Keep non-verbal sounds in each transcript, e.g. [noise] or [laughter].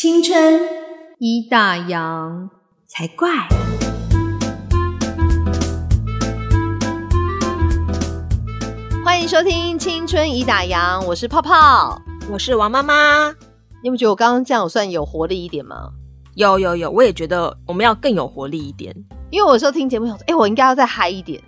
青春一大洋才怪。欢迎收听《青春已打烊》，我是泡泡，我是王妈妈。你们觉得我刚刚这样算有活力一点吗？有有有，我也觉得我们要更有活力一点。因为我有时候听节目想说，哎，我应该要再嗨一点。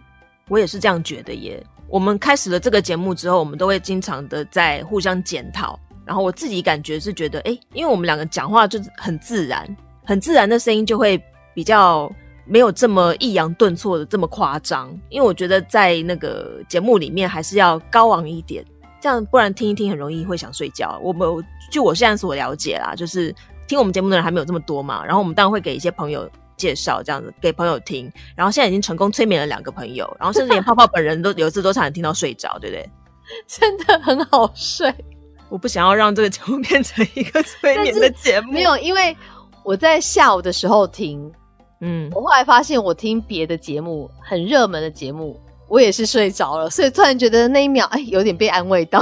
我也是这样觉得耶。我们开始了这个节目之后，我们都会经常的在互相检讨。然后我自己感觉是觉得，哎，因为我们两个讲话就是很自然，很自然的声音就会比较没有这么抑扬顿挫的这么夸张。因为我觉得在那个节目里面还是要高昂一点，这样不然听一听很容易会想睡觉。我们就我现在所了解啦，就是听我们节目的人还没有这么多嘛。然后我们当然会给一些朋友介绍，这样子给朋友听。然后现在已经成功催眠了两个朋友，然后甚至连泡泡本人都有一次都差点听到睡着，对不对？[laughs] 真的很好睡。我不想要让这个节目 [laughs] 变成一个催眠的节目。没有，因为我在下午的时候听，嗯，我后来发现我听别的节目，很热门的节目，我也是睡着了，所以突然觉得那一秒，哎，有点被安慰到。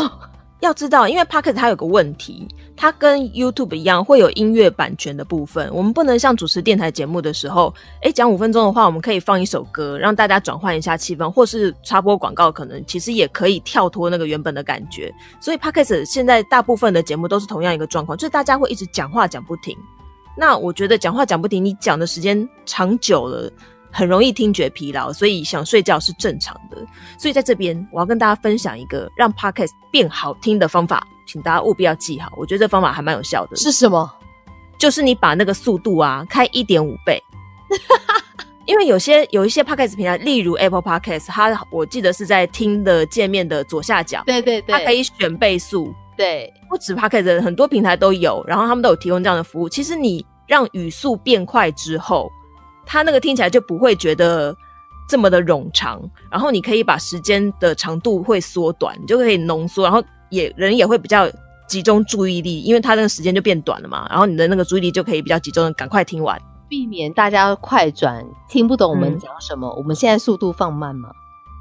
要知道，因为 Pocket 它有个问题。它跟 YouTube 一样会有音乐版权的部分，我们不能像主持电台节目的时候，哎，讲五分钟的话，我们可以放一首歌，让大家转换一下气氛，或是插播广告，可能其实也可以跳脱那个原本的感觉。所以 Podcast 现在大部分的节目都是同样一个状况，就是大家会一直讲话讲不停。那我觉得讲话讲不停，你讲的时间长久了。很容易听觉疲劳，所以想睡觉是正常的。所以在这边，我要跟大家分享一个让 podcast 变好听的方法，请大家务必要记好。我觉得这方法还蛮有效的。是什么？就是你把那个速度啊开一点五倍。[laughs] 因为有些有一些 podcast 平台，例如 Apple Podcast，它我记得是在听的界面的左下角，对对对，它可以选倍速。对，不止 podcast，很多平台都有，然后他们都有提供这样的服务。其实你让语速变快之后。它那个听起来就不会觉得这么的冗长，然后你可以把时间的长度会缩短，你就可以浓缩，然后也人也会比较集中注意力，因为它那个时间就变短了嘛，然后你的那个注意力就可以比较集中的赶快听完，避免大家快转听不懂我们讲什么。我们现在速度放慢吗？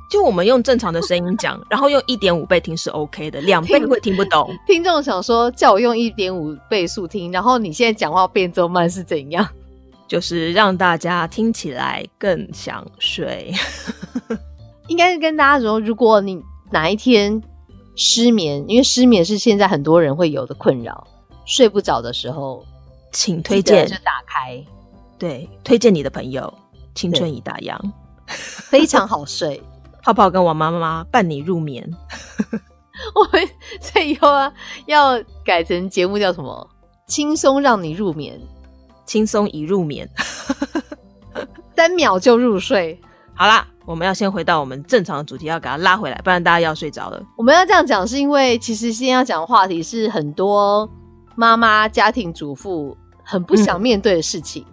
就我们用正常的声音讲，然后用一点五倍听是 OK 的，两倍会听不懂。[laughs] 听众想说叫我用一点五倍速听，然后你现在讲话变这么慢是怎样？就是让大家听起来更想睡，[laughs] 应该是跟大家说，如果你哪一天失眠，因为失眠是现在很多人会有的困扰，睡不着的时候，请推荐就打开，对，推荐你的朋友《青春已打烊》，[laughs] 非常好睡，泡泡跟我妈妈伴你入眠。[laughs] 我们这以后啊，要改成节目叫什么？轻松让你入眠。轻松一入眠，[laughs] 三秒就入睡。好啦，我们要先回到我们正常的主题，要给它拉回来，不然大家要睡着了。我们要这样讲，是因为其实今天要讲的话题是很多妈妈、家庭主妇很不想面对的事情。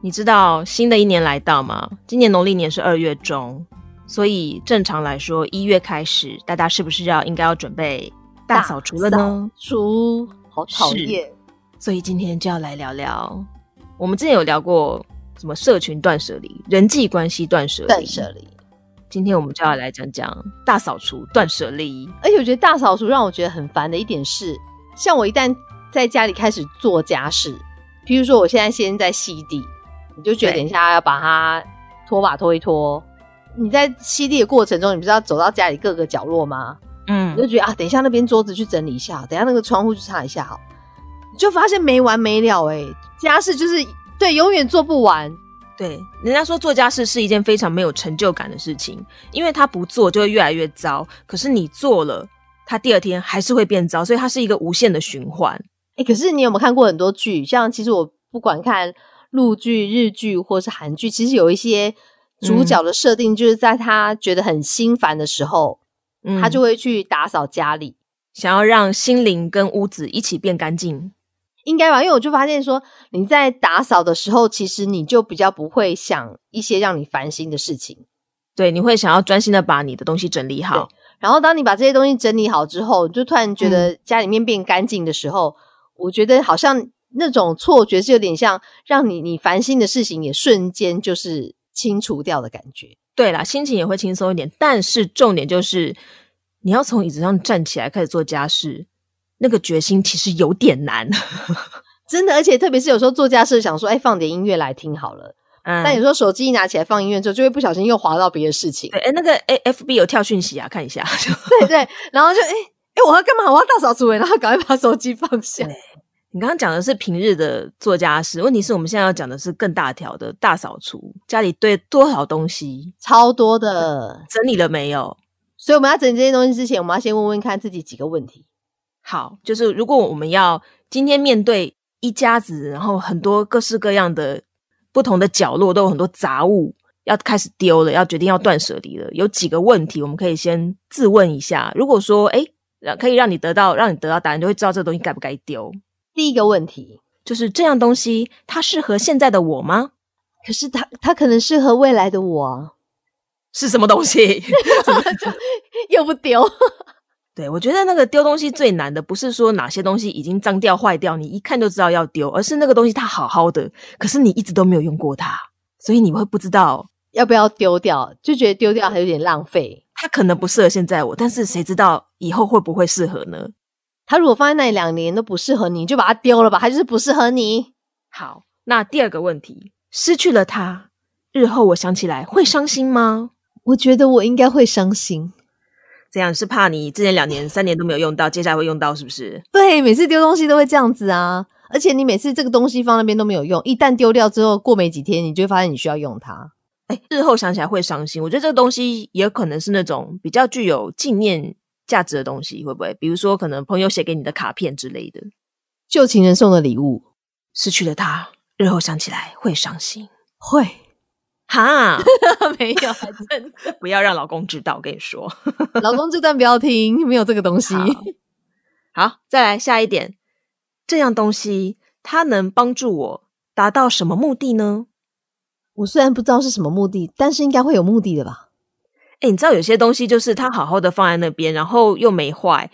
你知道新的一年来到吗？今年农历年是二月中，所以正常来说一月开始，大家是不是要应该要准备大扫除了呢？除好讨厌，所以今天就要来聊聊。我们之前有聊过什么社群断舍离、人际关系断舍离。断舍离，今天我们就要来讲讲大扫除、断舍离。而且我觉得大扫除让我觉得很烦的一点是，像我一旦在家里开始做家事，譬如说我现在先在吸地，你就觉得等一下要把它拖把拖一拖。你在吸地的过程中，你不是要走到家里各个角落吗？嗯，你就觉得啊，等一下那边桌子去整理一下，等下那个窗户去擦一下，好。就发现没完没了哎，家事就是对永远做不完。对，人家说做家事是一件非常没有成就感的事情，因为他不做就会越来越糟。可是你做了，他第二天还是会变糟，所以它是一个无限的循环。哎，可是你有没有看过很多剧？像其实我不管看陆剧、日剧或是韩剧，其实有一些主角的设定，就是在他觉得很心烦的时候，他就会去打扫家里，想要让心灵跟屋子一起变干净。应该吧，因为我就发现说，你在打扫的时候，其实你就比较不会想一些让你烦心的事情。对，你会想要专心的把你的东西整理好。然后，当你把这些东西整理好之后，就突然觉得家里面变干净的时候，我觉得好像那种错觉是有点像让你你烦心的事情也瞬间就是清除掉的感觉。对啦，心情也会轻松一点。但是重点就是你要从椅子上站起来开始做家事。那个决心其实有点难，[laughs] 真的，而且特别是有时候做家事想说，哎，放点音乐来听好了。嗯，但有时候手机一拿起来放音乐之后，就会不小心又滑到别的事情。对，哎，那个 A F B 有跳讯息啊，看一下。[laughs] 对对，然后就哎哎，我要干嘛？我要大扫除哎，然后赶快把手机放下。你刚刚讲的是平日的做家事，问题是我们现在要讲的是更大条的大扫除，家里堆多少东西，超多的，整理了没有？所以我们要整理这些东西之前，我们要先问问看自己几个问题。好，就是如果我们要今天面对一家子，然后很多各式各样的不同的角落都有很多杂物要开始丢了，要决定要断舍离了，有几个问题我们可以先自问一下。如果说哎，可以让你得到让你得到答案，就会知道这个东西该不该丢。第一个问题就是这样东西，它适合现在的我吗？可是它它可能适合未来的我，是什么东西？[laughs] 又不丢？对我觉得那个丢东西最难的，不是说哪些东西已经脏掉坏掉，你一看就知道要丢，而是那个东西它好好的，可是你一直都没有用过它，所以你会不知道要不要丢掉，就觉得丢掉还有点浪费。它可能不适合现在我，但是谁知道以后会不会适合呢？它如果放在那里两年都不适合你，就把它丢了吧。它就是不适合你。好，那第二个问题，失去了它，日后我想起来会伤心吗？我觉得我应该会伤心。这样是怕你之前两年、三年都没有用到，接下来会用到，是不是？对，每次丢东西都会这样子啊。而且你每次这个东西放那边都没有用，一旦丢掉之后，过没几天，你就会发现你需要用它。哎，日后想起来会伤心。我觉得这个东西也可能是那种比较具有纪念。价值的东西会不会？比如说，可能朋友写给你的卡片之类的，旧情人送的礼物，失去了它，日后想起来会伤心。会哈？[laughs] 没有，还真的 [laughs] 不要让老公知道。我跟你说，[laughs] 老公这段不要听，没有这个东西。好，再来下一点，这样东西它能帮助我达到什么目的呢？我虽然不知道是什么目的，但是应该会有目的的吧。哎，你知道有些东西就是它好好的放在那边，然后又没坏，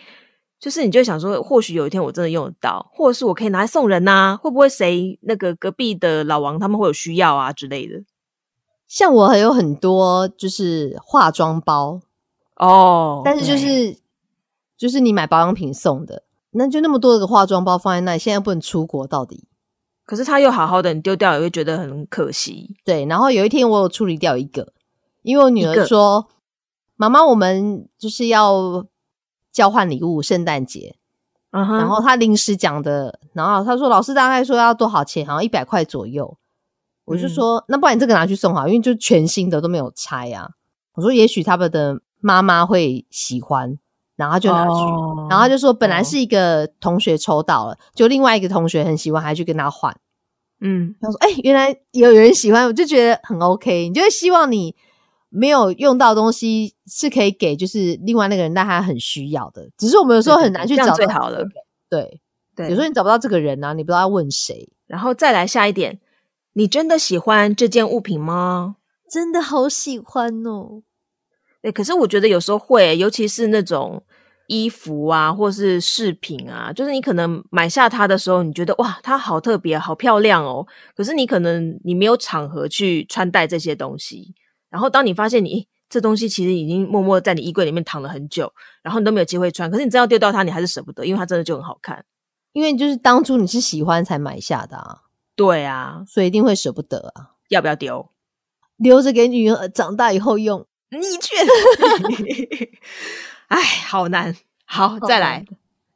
就是你就想说，或许有一天我真的用得到，或者是我可以拿来送人呐？会不会谁那个隔壁的老王他们会有需要啊之类的？像我还有很多就是化妆包哦，但是就是就是你买保养品送的，那就那么多个化妆包放在那里，现在不能出国，到底？可是它又好好的，你丢掉也会觉得很可惜。对，然后有一天我有处理掉一个，因为我女儿说。妈妈，我们就是要交换礼物，圣诞节。然后他临时讲的，然后他说老师大概说要多少钱，好像一百块左右。我就说那不然你这个拿去送好，因为就全新的都没有拆啊。我说也许他们的妈妈会喜欢，然后他就拿去。然后他就说本来是一个同学抽到了，就另外一个同学很喜欢，还去跟他换。嗯，他说哎，原来有有人喜欢，我就觉得很 OK。你就会希望你。没有用到东西是可以给，就是另外那个人，但他很需要的。只是我们有时候很难去找最好的。对对，有时候你找不到这个人啊，你不知道要问谁。然后再来下一点，你真的喜欢这件物品吗？真的好喜欢哦。对，可是我觉得有时候会，尤其是那种衣服啊，或是饰品啊，就是你可能买下它的时候，你觉得哇，它好特别，好漂亮哦。可是你可能你没有场合去穿戴这些东西。然后，当你发现你这东西其实已经默默在你衣柜里面躺了很久，然后你都没有机会穿，可是你真要丢掉它，你还是舍不得，因为它真的就很好看。因为就是当初你是喜欢才买下的啊，对啊，所以一定会舍不得啊。要不要丢？留着给女儿长大以后用。你觉得？哎，好难。好，再来，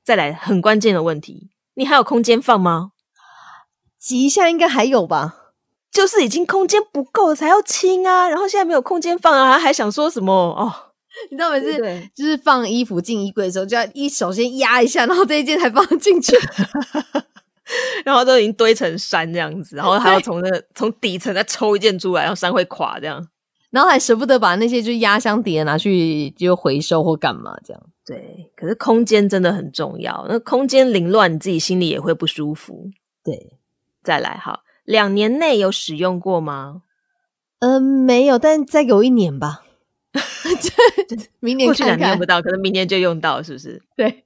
再来，很关键的问题，你还有空间放吗？挤一下应该还有吧。就是已经空间不够了才要清啊，然后现在没有空间放啊，还想说什么哦？[laughs] 你知道每次就是放衣服进衣柜的时候，就要一首先压一下，然后这一件才放进去，[laughs] [laughs] 然后都已经堆成山这样子，然后还要从那从底层再抽一件出来，然后山会垮这样，然后还舍不得把那些就压箱底的拿去就回收或干嘛这样。对，可是空间真的很重要，那空间凌乱，你自己心里也会不舒服。对，再来哈。两年内有使用过吗？嗯，没有，但再给我一年吧。[laughs] [laughs] 明年过去两年用不到，可能明年就用到，是不是？对，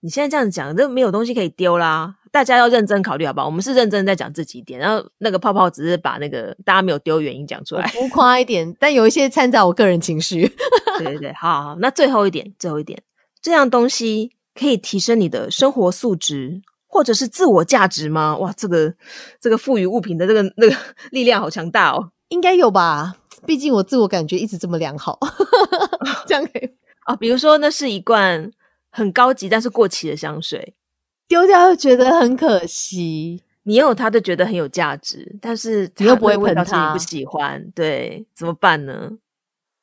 你现在这样讲，这没有东西可以丢啦。大家要认真考虑，好不好？我们是认真在讲这几点，然后那个泡泡只是把那个大家没有丢原因讲出来，浮夸一点，但有一些掺杂我个人情绪。对 [laughs] 对对，好好。那最后一点，最后一点，这样东西可以提升你的生活素质。或者是自我价值吗？哇，这个这个赋予物品的这个那个力量好强大哦。应该有吧？毕竟我自我感觉一直这么良好，[laughs] 这样可以啊。比如说，那是一罐很高级但是过期的香水，丢掉又觉得很可惜。你有它，就觉得很有价值，但是你又不会闻它，不喜欢，对，怎么办呢？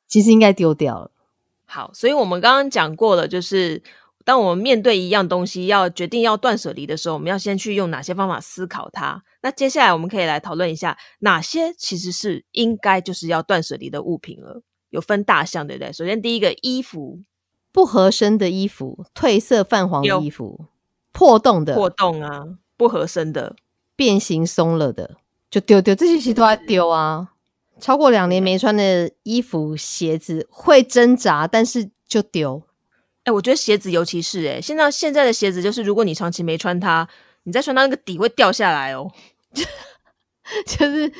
其实应该丢掉了。好，所以我们刚刚讲过了，就是当我们面对一样东西要决定要断舍离的时候，我们要先去用哪些方法思考它。那接下来我们可以来讨论一下，哪些其实是应该就是要断舍离的物品了。有分大项，对不对？首先第一个，衣服不合身的衣服，褪色泛黄的衣服，破洞的，破洞啊，不合身的。变形松了的就丢丢，这些其实都要丢啊。超过两年没穿的衣服、鞋子会挣扎，但是就丢。哎，我觉得鞋子尤其是哎，现在现在的鞋子就是，如果你长期没穿它，你再穿它那个底会掉下来哦。[laughs] [laughs] 就是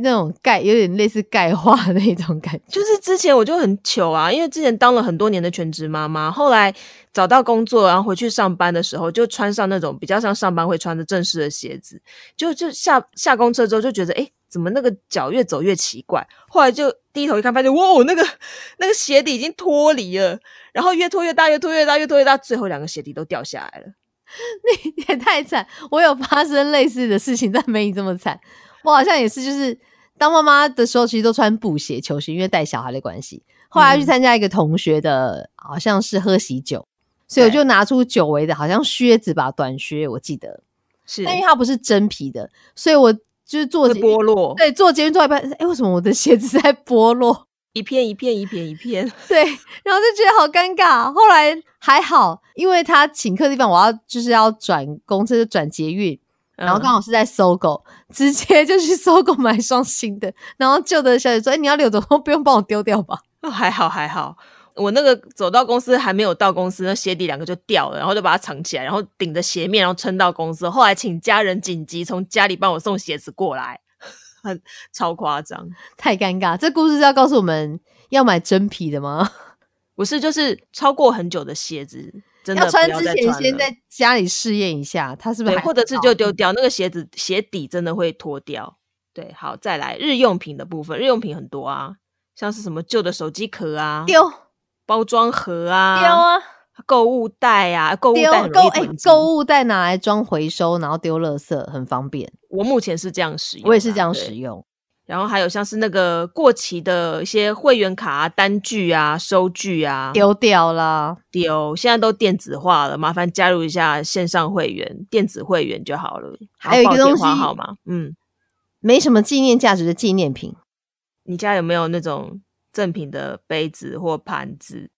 那种钙，有点类似钙化那种感觉。就是之前我就很糗啊，因为之前当了很多年的全职妈妈，后来找到工作，然后回去上班的时候，就穿上那种比较像上班会穿的正式的鞋子，就就下下公车之后就觉得，哎，怎么那个脚越走越奇怪？后来就低头一看，发现哇，那个那个鞋底已经脱离了，然后越拖越大，越拖越大，越拖越大，最后两个鞋底都掉下来了。[laughs] 你也太惨！我有发生类似的事情，但没你这么惨。我好像也是，就是当妈妈的时候，其实都穿布鞋、球鞋，因为带小孩的关系。后来去参加一个同学的，好像是喝喜酒，所以我就拿出久违的，好像靴子吧，短靴，我记得是。但因为它不是真皮的，所以我就是做剥落。对，做节目做一半，哎，为什么我的鞋子在剥落？一片一片一片一片，[laughs] 对，然后就觉得好尴尬。后来还好，因为他请客的地方，我要就是要转公车，就转捷运。然后刚好是在搜狗，直接就去搜狗买双新的。然后旧的小姐说：“哎，你要留着，[laughs] 不用帮我丢掉吧？”哦，还好还好，我那个走到公司还没有到公司，那鞋底两个就掉了，然后就把它藏起来，然后顶着鞋面，然后撑到公司。后来请家人紧急从家里帮我送鞋子过来，很超夸张，太尴尬。这故事是要告诉我们要买真皮的吗？[laughs] 不是，就是超过很久的鞋子。要穿之前，先在家里试验一下，它是不是？或者是就丢掉那个鞋子，鞋底真的会脱掉。对，好，再来日用品的部分，日用品很多啊，像是什么旧的手机壳啊，丢；包装盒啊，丢啊；购物袋啊，购物袋购哎，购物袋拿来装回收，然后丢垃圾，很方便。我目前是这样使用，我也是这样使用。然后还有像是那个过期的一些会员卡啊、单据啊、收据啊，丢掉了，丢。现在都电子化了，麻烦加入一下线上会员，电子会员就好了。还有一个东西，好吗？嗯，没什么纪念价值的纪念品。你家有没有那种赠品的杯子或盘子？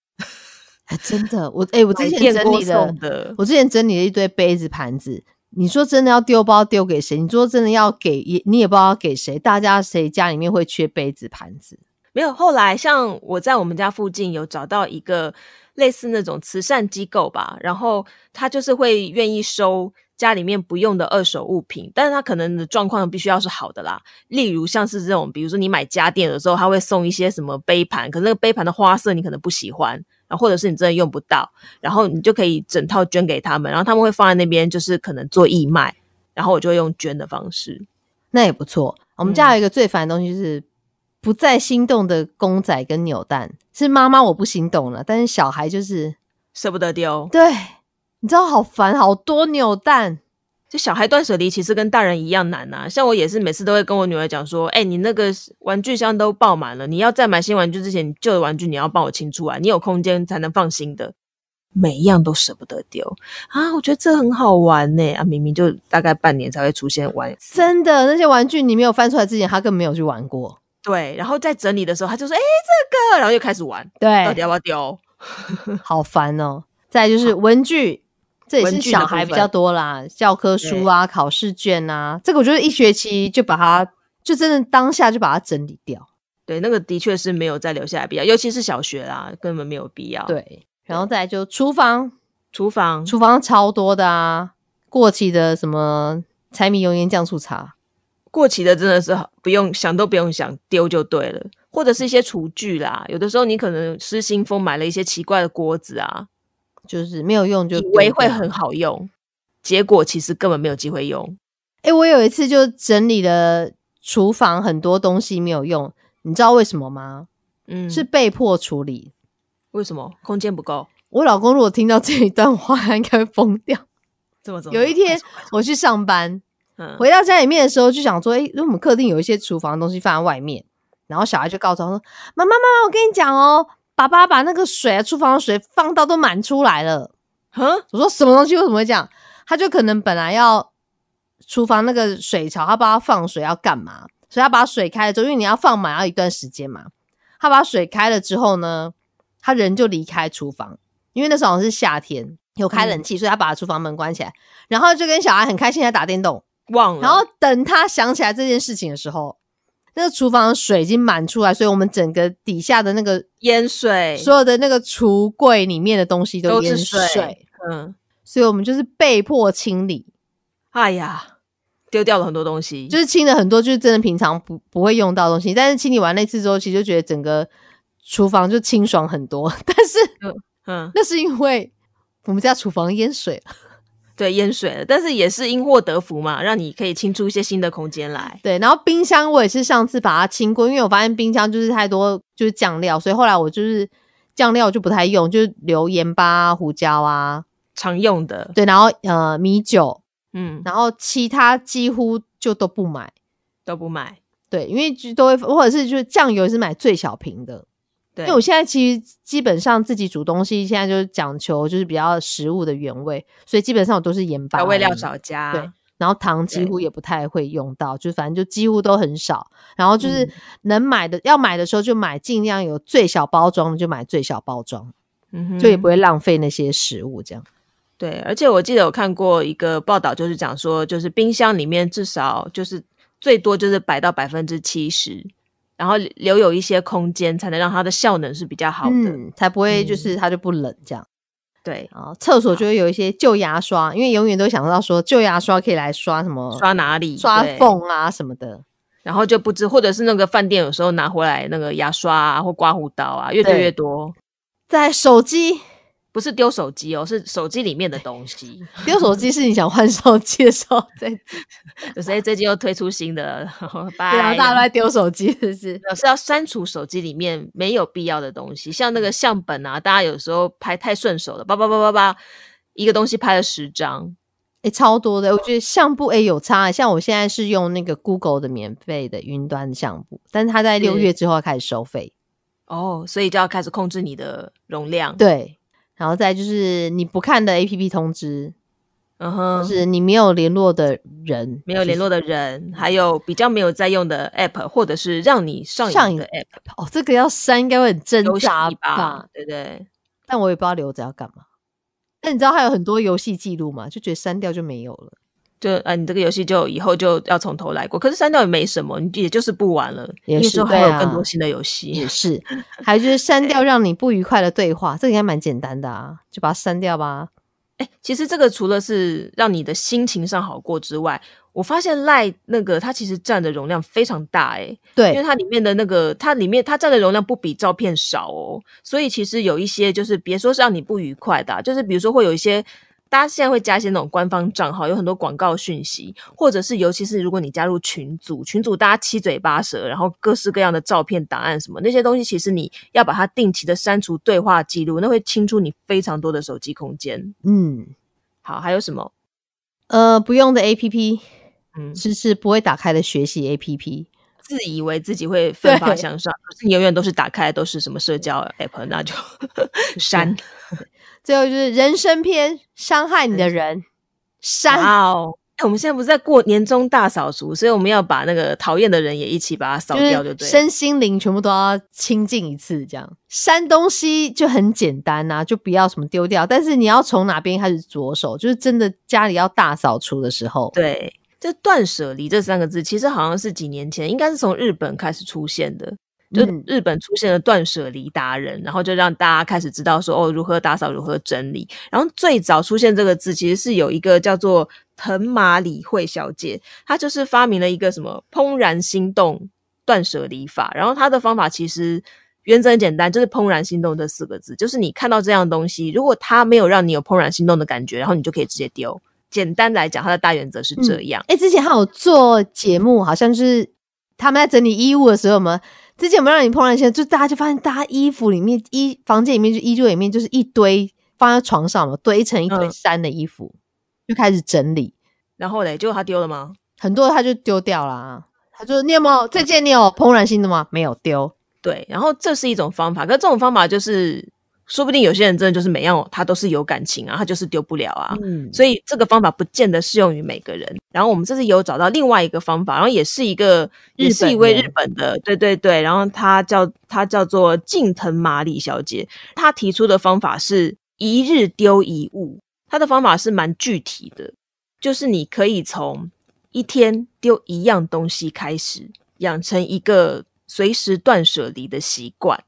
真的，我哎，我之前整理的，我之前整理了一堆杯子盘子。你说真的要丢包丢给谁？你说真的要给也你也不知道给谁？大家谁家里面会缺杯子盘子？没有。后来像我在我们家附近有找到一个类似那种慈善机构吧，然后他就是会愿意收家里面不用的二手物品，但是他可能的状况必须要是好的啦。例如像是这种，比如说你买家电的时候，他会送一些什么杯盘，可是那个杯盘的花色你可能不喜欢。或者是你真的用不到，然后你就可以整套捐给他们，然后他们会放在那边，就是可能做义卖，然后我就会用捐的方式，那也不错。我们家有一个最烦的东西就是不再心动的公仔跟扭蛋，是妈妈我不心动了，但是小孩就是舍不得丢。对，你知道好烦，好多扭蛋。就小孩断舍离其实跟大人一样难呐，像我也是每次都会跟我女儿讲说，哎，你那个玩具箱都爆满了，你要再买新玩具之前，旧的玩具你要帮我清出来，你有空间才能放心的，每一样都舍不得丢啊！我觉得这很好玩呢啊，明明就大概半年才会出现玩，真的那些玩具你没有翻出来之前，他根本没有去玩过，对，然后在整理的时候他就说，哎，这个，然后又开始玩，对，到底要不要丢？[laughs] 好烦哦！再就是文具。这也是小孩比较多啦，教科书啊、考试卷啊，这个我觉得一学期就把它，就真的当下就把它整理掉。对，那个的确是没有再留下来必要，尤其是小学啦，根本没有必要。对，然后再就厨房，厨房，厨房超多的啊，过期的什么柴米油盐酱醋茶，过期的真的是不用想都不用想，丢就对了。或者是一些厨具啦，有的时候你可能失心疯买了一些奇怪的锅子啊。就是没有用，就以为会很好用，结果其实根本没有机会用。哎、我有一次就整理了厨房很多东西没有用，你知道为什么吗？嗯，是被迫处理。为什么空间不够？我老公如果听到这一段话，他应该会疯掉。怎么怎么？有一天我去上班，嗯，回到家里面的时候，就想说，哎、因为我们客厅有一些厨房的东西放在外面，然后小孩就告诉他说：“妈妈，妈妈，我跟你讲哦，爸爸把那个水啊，厨房的水放到都满出来了。哼，”我说：“什么东西？为什么会这样？”他就可能本来要厨房那个水槽，他不知道放水要干嘛，所以他把水开了之后，因为你要放满要一段时间嘛，他把水开了之后呢，他人就离开厨房，因为那时候好像是夏天，有开冷气，所以他把厨房门关起来，然后就跟小孩很开心在打电动。忘了。然后等他想起来这件事情的时候，那个厨房的水已经满出来，所以我们整个底下的那个淹水，所有的那个橱柜里面的东西都淹是水。嗯，所以我们就是被迫清理，哎呀，丢掉了很多东西。就是清了很多，就是真的平常不不会用到的东西。但是清理完那次之后，其实就觉得整个厨房就清爽很多。[laughs] 但是嗯，那是因为我们家厨房淹水了，对，淹水了，但是也是因祸得福嘛，让你可以清出一些新的空间来。对。然后冰箱我也是上次把它清过，因为我发现冰箱就是太多就是酱料，所以后来我就是酱料就不太用，就是留盐巴、啊、胡椒啊，常用的，对，然后呃米酒，嗯，然后其他几乎就都不买。都不买。对，因为就都会，或者是就是酱油是买最小瓶的，对，因为我现在其实基本上自己煮东西，现在就是讲求就是比较食物的原味，所以基本上我都是盐巴调味料少加。对，然后糖几乎也不太会用到，就反正就几乎都很少。然后就是嗯能买的、要买的时候就买，尽量有最小包装的就买最小包装，嗯哼，就也不会浪费那些食物。这样，对，而且我记得我看过一个报道，就是讲说，就是冰箱里面至少就是最多就是摆到百分之七十，然后留有一些空间，才能让它的效能是比较好的。嗯，才不会就嗯是它就不冷这样。对，啊，厕所就会有一些旧牙刷，因为永远都想到说旧牙刷可以来刷什么刷哪里刷对缝啊什么的。然后就不知，或者是那个饭店有时候拿回来那个牙刷啊或刮胡刀啊，越堆越多。在手机不是丢手机哦，是手机里面的东西。丢手机是你想换手机的时候再丢，就是哎，最近又推出新的 [laughs] 了，拜。对啊，大家都在丢手机，是不是？呃是要删除手机里面没有必要的东西，像那个相本啊，大家有时候拍太顺手了，叭叭叭叭叭，一个东西拍了十张，哎、超多的，我觉得相簿哎、有差、像我现在是用那个 Google 的免费的云端相簿，但是它在六月之后要开始收费，哦，所以就要开始控制你的容量。，对。然后再就是你不看的 APP 通知，嗯就，是你没有联络的人，没有联络的人，还有比较没有在用的 App，或者是让你上上瘾瘾的 App，哦，这个要删应该会很挣扎吧，对不对？但我也不知道留着要干嘛。那你知道还有很多游戏记录嘛？就觉得删掉就没有了。就啊，你这个游戏就以后就要从头来过，可是删掉也没什么，你也就是不玩了，也是还有更多新的游戏也。[laughs] 是，还有就是删掉让你不愉快的对话，这个应该蛮简单的啊，就把它删掉吧。哎、其实这个除了是让你的心情上好过之外，我发现赖那个它其实占的容量非常大、诶因为，它里面的那个它里面它占的容量不比照片少哦，所以其实有一些就是别说是让你不愉快的啊、就是比如说会有一些。大家现在会加一些那种官方账号，有很多广告讯息，或者是尤其是如果你加入群组，群组大家七嘴八舌，然后各式各样的照片、档案什么那些东西，其实你要把它定期的删除对话记录，那会清出你非常多的手机空间。嗯，好，还有什么？呃，不用的 A P P，嗯，是是不会打开的学习 A P P。自以为自己会奋发向上，可是你永远都是打开都是什么社交 app，那就 [laughs] 删。[laughs] 最后就是人生篇，伤害你的人删。哇哦！哎我们现在不是在过年终大扫除，所以我们要把那个讨厌的人也一起把它扫掉，就对。就身心灵全部都要清净一次，这样删东西就很简单呐、就不要什么丢掉。但是你要从哪边开始着手？就是真的家里要大扫除的时候，对，这断舍离这三个字，其实好像是几年前，应该是从日本开始出现的。就嗯日本出现了断舍离达人，然后就让大家开始知道说哦，如何打扫，如何整理。然后最早出现这个字，其实是有一个叫做藤马里惠小姐，她就是发明了一个什么怦然心动断舍离法。然后她的方法其实原则很简单，就是怦然心动这四个字，就是你看到这样东西，如果它没有让你有怦然心动的感觉，然后你就可以直接丢。简单来讲，它的大原则是这样。哎、之前还有做节目，好像就是他们在整理衣物的时候，我们之前有没有让你怦然心动？就大家就发现，大家衣服里面、衣房间里面、就衣柜里面，就是一堆放在床上嘛，堆成一堆嗯山的衣服，就开始整理。然后嘞，结果他丢了吗？很多他就丢掉啦。他说：“你有没有这件？你有怦然心动吗？没有丢。对，然后这是一种方法，可是这种方法就是，说不定有些人真的就是每样他都是有感情啊，他就是丢不了啊。嗯，所以这个方法不见得适用于每个人。然后我们这次有找到另外一个方法，然后也是一个，日也是一位日本的，对对对，然后她叫她叫做近藤麻里小姐，她提出的方法是一日丢一物，她的方法是蛮具体的，就是你可以从一天丢一样东西开始，养成一个随时断舍离的习惯。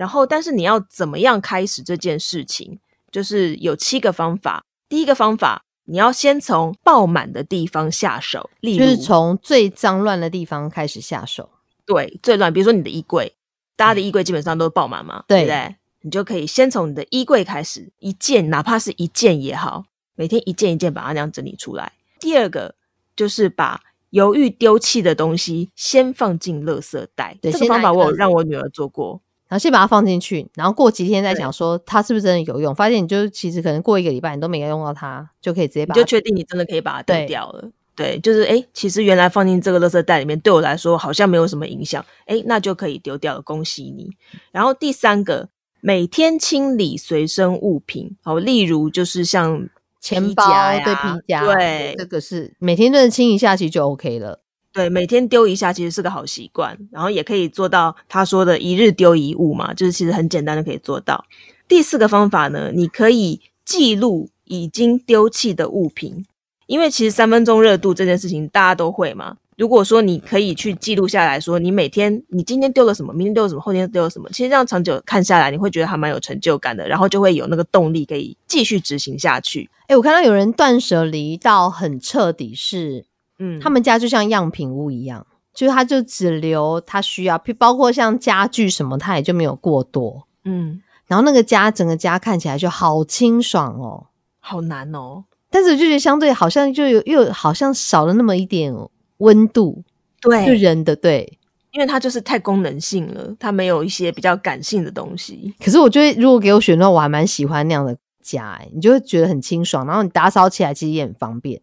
然后，但是你要怎么样开始这件事情？就是有七个方法。第一个方法，你要先从爆满的地方下手，例如就是从最脏乱的地方开始下手。对最乱，比如说你的衣柜，大家的衣柜基本上都是爆满嘛，对对不对？你就可以先从你的衣柜开始，一件哪怕是一件也好，每天一件一件把它那样整理出来。第二个就是把犹豫丢弃的东西先放进垃圾袋，对这个方法我有让我女儿做过。然后先把它放进去，然后过几天再想说它是不是真的有用。发现你就其实可能过一个礼拜你都没有用到它，就可以直接把它你就确定你真的可以把它丢掉了。对，就是诶，其实原来放进这个垃圾袋里面，对我来说好像没有什么影响，诶，那就可以丢掉了，恭喜你。然后第三个，每天清理随身物品，好，例如就是像皮钱包对皮夹，对这个是每天都是清一下，其实就 OK 了。对，每天丢一下其实是个好习惯，然后也可以做到他说的一日丢一物嘛，就是其实很简单的可以做到。第四个方法呢，你可以记录已经丢弃的物品，因为其实三分钟热度这件事情大家都会嘛。如果说你可以去记录下来说，你每天你今天丢了什么，明天丢了什么，后天丢了什么，其实这样长久看下来，你会觉得还蛮有成就感的，然后就会有那个动力可以继续执行下去。哎、我看到有人断舍离到很彻底是，嗯，他们家就像样品屋一样，就是他就只留他需要，譬包括像家具什么，他也就没有过多。嗯，然后那个家整个家看起来就好清爽哦，好难哦。但是我就觉得相对好像就有又好像少了那么一点温度，对，就人的对。因为它就是太功能性了，它没有一些比较感性的东西。可是我觉得如果给我选的话，我还蛮喜欢那样的家、欸，你就会觉得很清爽，然后你打扫起来其实也很方便。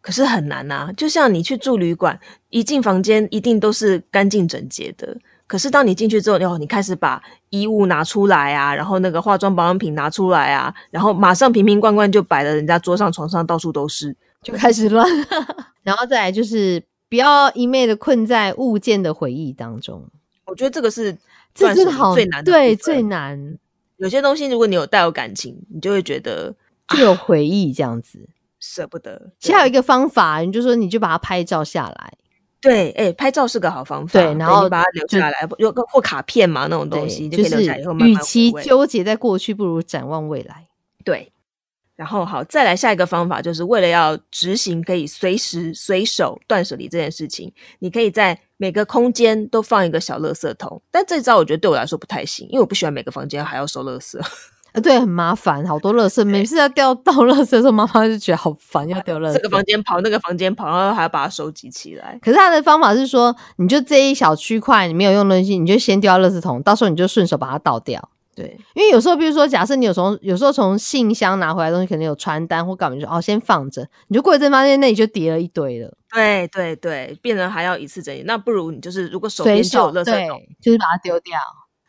可是很难呐、就像你去住旅馆，一进房间一定都是干净整洁的。可是当你进去之后，哦，你开始把衣物拿出来啊，然后那个化妆保养品拿出来啊，然后马上瓶瓶罐罐就摆在人家桌上、床上，到处都是。就开始乱，[laughs] 然后再来就是不要一昧的困在物件的回忆当中，我觉得这个是这断舍离真的好最难的对最难有些东西，如果你有带有感情，你就会觉得就有回忆这样子。舍不得。其实还有一个方法，你就说你就把它拍照下来，对，哎、拍照是个好方法。对然后把它留下来，有个或卡片嘛那种东西，对，就可以留下来以后慢慢与其纠结在过去，不如展望未来。对，然后好，再来下一个方法，就是为了要执行可以随时随手断舍离这件事情，你可以在每个空间都放一个小垃圾桶。但这招我觉得对我来说不太行，因为我不喜欢每个房间还要收垃圾。啊，对，很麻烦，好多垃圾，每次要掉到垃圾的时候，妈妈就觉得好烦，要掉垃圾。这个房间跑，那个房间跑，然后还要把它收集起来。可是他的方法是说，你就这一小区块你没有用的东西，你就先丢到垃圾桶，到时候你就顺手把它倒掉。对，因为有时候，比如说，假设你有从有时候从信箱拿回来的东西，可能有传单或干嘛，你就哦先放着，你就过一阵发现那里就叠了一堆了，对，对，对，变得还要一次整理。那不如你就是，如果手随边就有对垃圾桶，，就是把它丢掉。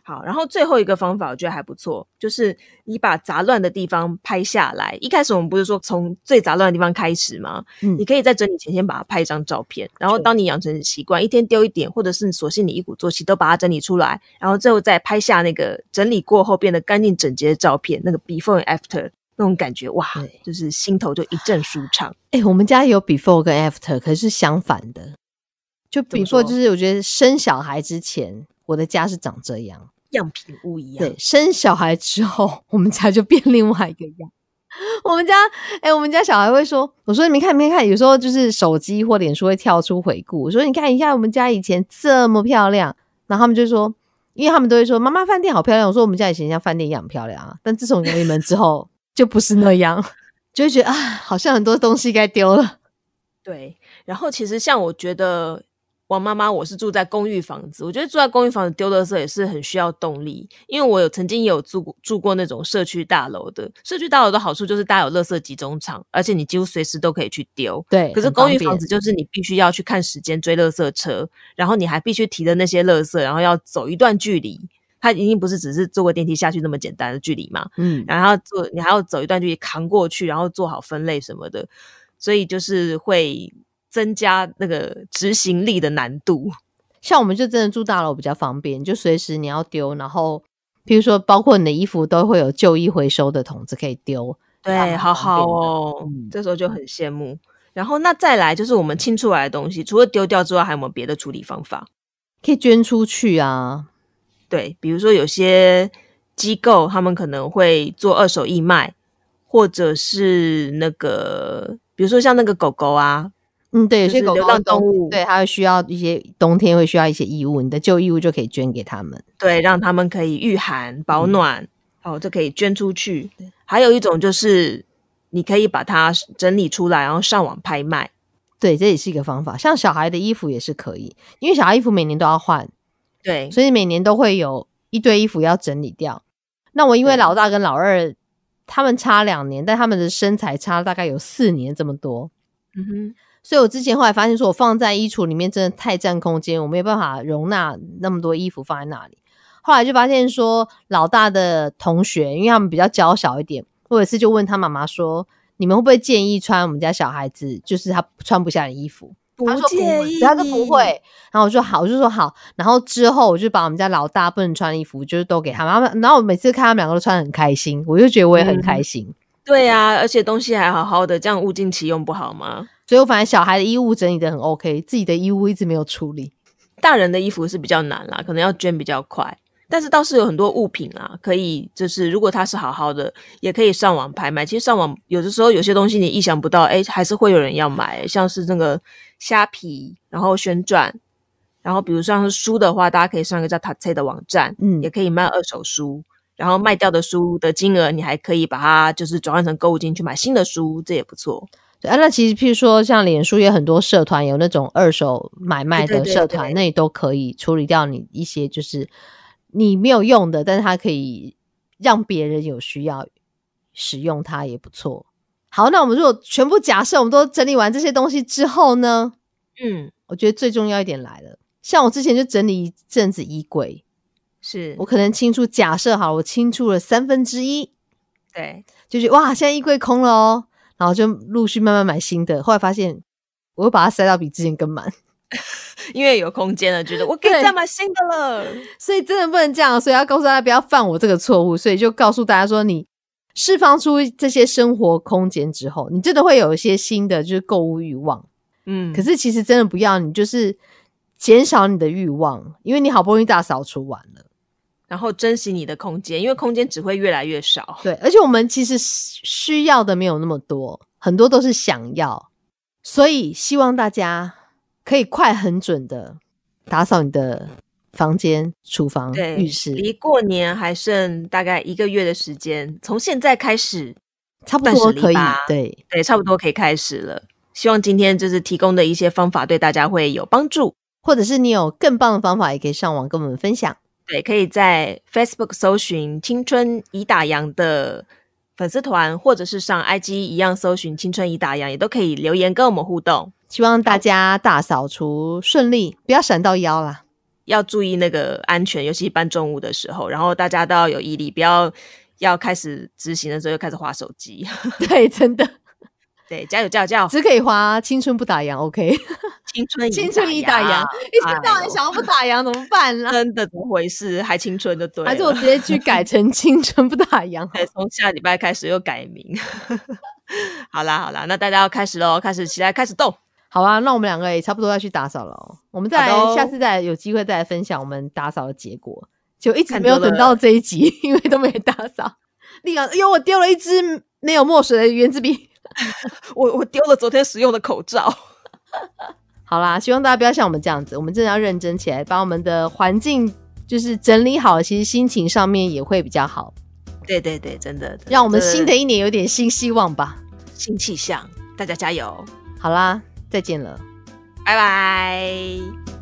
好，然后最后一个方法我觉得还不错，就是你把杂乱的地方拍下来。一开始我们不是说从最杂乱的地方开始吗？嗯你可以在整理前先把它拍一张照片，然后当你养成习惯，一天丢一点，或者是索性你一鼓作气都把它整理出来，然后最后再拍下那个整理过后变得干净整洁的照片，那个 before and after 那种感觉，哇，就是心头就一阵舒畅。哎、我们家有 before 跟 after，可是相反的。就怎么 before 说就是我觉得生小孩之前，我的家是长这样。样品屋一样对，，生小孩之后，我们家就变另外一个样。我们家，哎、我们家小孩会说：“我说你们看，你们看，有时候就是手机或脸书会跳出回顾。我说你看一下我们家以前这么漂亮。”然后他们就说，因为他们都会说：“妈妈饭店好漂亮。”我说：“我们家以前像饭店一样漂亮啊。”但自从有你们之后，就不是那样，就会觉得啊，好像很多东西该丢了。对，然后其实像我觉得。王妈妈，我是住在公寓房子，我觉得住在公寓房子丢垃圾也是很需要动力，因为我有曾经也有住过住过那种社区大楼的。社区大楼的好处就是大家有垃圾集中场，而且你几乎随时都可以去丢。对，可是公寓房子就是你必须要去看时间追垃圾车，然后你还必须提的那些垃圾，然后要走一段距离，它一定不是只是坐过电梯下去那么简单的距离嘛。嗯，然后坐你还要走一段距离扛过去，然后做好分类什么的，所以就是会。增加那个执行力的难度，[laughs] 像我们就真的住大楼比较方便，就随时你要丢，然后比如说包括你的衣服都会有旧衣回收的桶子可以丢，对，好好哦，这时候就很羡慕。然后那再来就是我们清出来的东西，除了丢掉之外，还有没有别的处理方法？可以捐出去啊，对，比如说有些机构他们可能会做二手义卖，或者是那个比如说像那个狗狗啊。嗯，对，有些狗狗动物，对，它会需要一些冬天会需要一些衣物，你的旧衣物就可以捐给他们，对，让他们可以御寒保暖，哦，就可以捐出去。还有一种就是你可以把它整理出来，然后上网拍卖，对，这也是一个方法。像小孩的衣服也是可以，因为小孩衣服每年都要换，对，所以每年都会有一堆衣服要整理掉。那我因为老大跟老二他们差两年，但他们的身材差大概有四年这么多，嗯哼。所以我之前后来发现，说我放在衣橱里面真的太占空间，我没有办法容纳那么多衣服放在那里。后来就发现说，老大的同学，因为他们比较娇小一点，我有一次就问他妈妈说：“你们会不会建议穿我们家小孩子，就是他穿不下的衣服？”他说不会，他说不会。然后我说好，我就说好。然后之后我就把我们家老大不能穿的衣服，就是都给他们。然后我每次看他们两个都穿很开心，我就觉得我也很开心。对呀，而且东西还好好的，这样物尽其用不好吗？所以我反正小孩的衣物整理的很 OK，自己的衣物一直没有处理。大人的衣服是比较难啦，可能要捐比较快。但是倒是有很多物品啊，可以就是如果它是好好的，也可以上网拍卖。其实上网有的时候有些东西你意想不到，哎，还是会有人要买。像是那个虾皮，然后旋转，然后比如像是书的话，大家可以上一个叫塔菜的网站，嗯，也可以卖二手书。然后卖掉的书的金额，你还可以把它就是转换成购物金去买新的书，这也不错。对啊，那其实譬如说，像脸书也很多社团有那种二手买卖的社团，那你都可以处理掉你一些就是你没有用的，但是它可以让别人有需要使用它也不错。好，那我们如果全部假设我们都整理完这些东西之后呢？嗯，我觉得最重要一点来了，像我之前就整理一阵子衣柜，是我可能清出假设好，我清出了三分之一，对，就是哇，现在衣柜空了哦。然后就陆续慢慢买新的，后来发现我会把它塞到比之前更满，[laughs] 因为有空间了，觉得我可以再买新的了。所以真的不能这样，所以要告诉大家不要犯我这个错误。所以就告诉大家说，你释放出这些生活空间之后，你真的会有一些新的就是购物欲望。嗯，可是其实真的不要，你就是减少你的欲望，因为你好不容易大扫除完了。然后珍惜你的空间，因为空间只会越来越少。对，而且我们其实需要的没有那么多，很多都是想要。所以希望大家可以快、很准的打扫你的房间、厨房、浴室。离过年还剩大概一个月的时间，从现在开始，差不多可以。对对，差不多可以开始了。希望今天就是提供的一些方法对大家会有帮助，或者是你有更棒的方法，也可以上网跟我们分享。对，可以在 Facebook 搜寻“青春已打烊”的粉丝团，或者是上 IG 一样搜寻“青春已打烊”，也都可以留言跟我们互动。希望大家大扫除顺利，不要闪到腰啦，要注意那个安全，尤其搬重物的时候。然后大家都要有毅力，不要要开始执行的时候又开始划手机。[laughs] 对，真的。对，加油，加油，加油！只可以划青春不打烊，OK？青春青春已打烊，一天到晚想要不打烊怎么办呢？真的怎么回事？还青春的对？还是我直接去改成 [laughs] 青春不打烊？[laughs] 从下礼拜开始又改名。[laughs] 好啦，好啦，那大家要开始喽，开始起来，开始动。好啊，那我们两个也差不多要去打扫了。我们再来，下次再有机会再来分享我们打扫的结果。就一直没有等到这一集，因为都没打扫。立刻，哎呦，我丢了一支没有墨水的圆珠笔。我我丢了昨天使用的口罩。好啦，希望大家不要像我们这样子，我们真的要认真起来，把我们的环境就是整理好，其实心情上面也会比较好。对对对，真的，让我们新的一年有点新希望吧。新气象，大家加油！好啦，再见了。拜拜。